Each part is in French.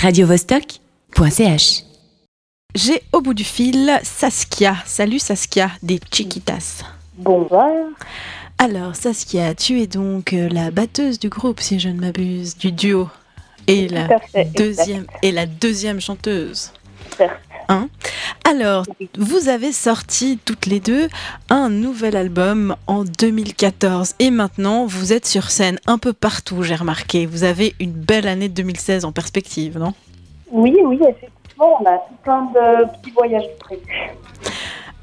radiovostok.ch. J'ai au bout du fil Saskia. Salut Saskia des Chiquitas. Bonjour. Alors Saskia, tu es donc euh, la batteuse du groupe, si je ne m'abuse, du duo et la, deuxième, et la deuxième chanteuse. Perfect. Alors, vous avez sorti toutes les deux un nouvel album en 2014 et maintenant vous êtes sur scène un peu partout, j'ai remarqué. Vous avez une belle année 2016 en perspective, non? Oui, oui, effectivement, on a tout plein de petits voyages prévus.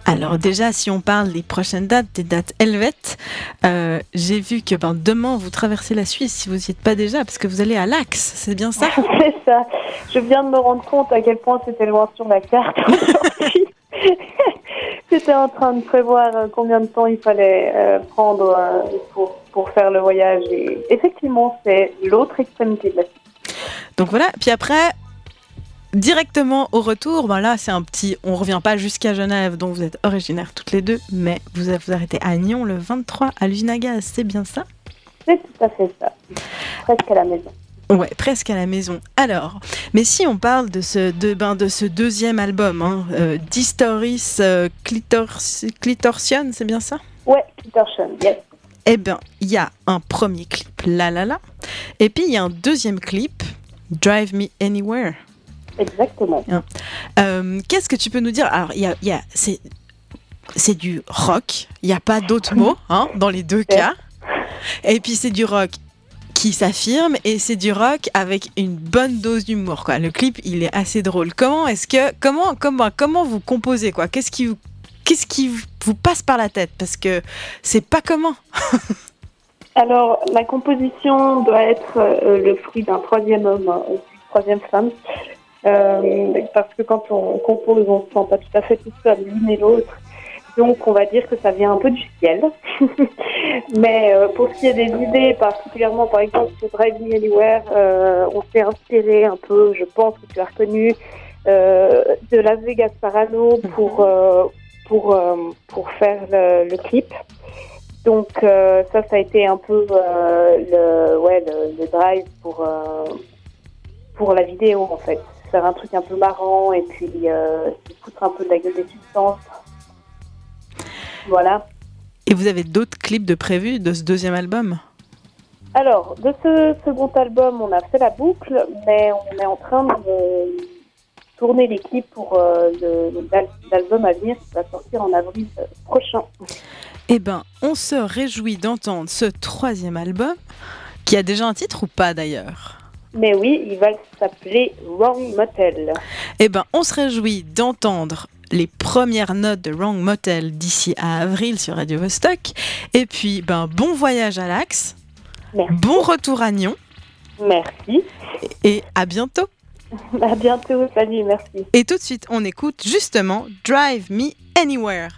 Alors déjà, si on parle des prochaines dates, des dates helvètes, euh, j'ai vu que ben, demain vous traversez la Suisse si vous n'y êtes pas déjà, parce que vous allez à l'Axe, c'est bien ça? C'est ça. Je viens de me rendre compte à quel point c'était loin sur la carte aujourd'hui. J'étais en train de prévoir euh, combien de temps il fallait euh, prendre pour, pour faire le voyage. Et effectivement, c'est l'autre extrémité de la Suisse. Donc voilà, puis après, directement au retour, ben là c'est un petit, on revient pas jusqu'à Genève, dont vous êtes originaires toutes les deux, mais vous vous arrêtez à Nyon le 23 à gaz, c'est bien ça? C'est tout à fait ça. Presque à la maison. Ouais, presque à la maison. Alors, mais si on parle de ce, de, ben, de ce deuxième album, hein, euh, Distoris euh, Clitors, Clitorsion, c'est bien ça? Ouais, Peterson, yes. Eh bien, il y a un premier clip, La La La, et puis il y a un deuxième clip, Drive Me Anywhere. Exactement. Euh, Qu'est-ce que tu peux nous dire? Alors, il y a, y a- c'est, du rock, il n'y a pas d'autres mots hein, dans les deux cas. Et puis c'est du rock qui s'affirme et c'est du rock avec une bonne dose d'humour. Quoi. Le clip, il est assez drôle. Comment est-ce que comment comment comment vous composez quoi? Qu'est-ce qui vous qu'est-ce qui vous passe par la tête? Parce que c'est pas comment. Alors, la composition doit être euh, le fruit d'un troisième homme, hein, une troisième femme. Euh, parce que quand on compose, on ne se sent pas tout à fait tout seul, l'une et l'autre. Donc, on va dire que ça vient un peu du ciel. Mais euh, pour ce qui est des idées, particulièrement par exemple sur Drive Me Anywhere, euh, on s'est inspiré un peu, je pense que tu as reconnu, de Las Vegas Parano pour, euh, pour, pour faire le, le clip. Donc euh, ça, ça a été un peu euh, le, ouais, le, le drive pour, euh, pour la vidéo en fait. Faire un truc un peu marrant et puis euh, se foutre un peu de la gueule des substances. Voilà. Et vous avez d'autres clips de prévus de ce deuxième album? Alors, de ce second album, on a fait la boucle, mais on est en train de tourner les clips pour euh, l'album à venir qui va sortir en avril prochain. Eh ben, on se réjouit d'entendre ce troisième album qui a déjà un titre ou pas d'ailleurs? Mais oui, il va s'appeler Wrong Motel. Eh ben, on se réjouit d'entendre les premières notes de Wrong Motel d'ici à avril sur Radio Vostok. Et puis, ben, bon voyage à l'Axe, Merci. bon retour à Nyon Merci. et à bientôt. À bientôt. Salut, merci. Et tout de suite, on écoute justement Drive Me Anywhere.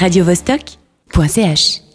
radiovostok.ch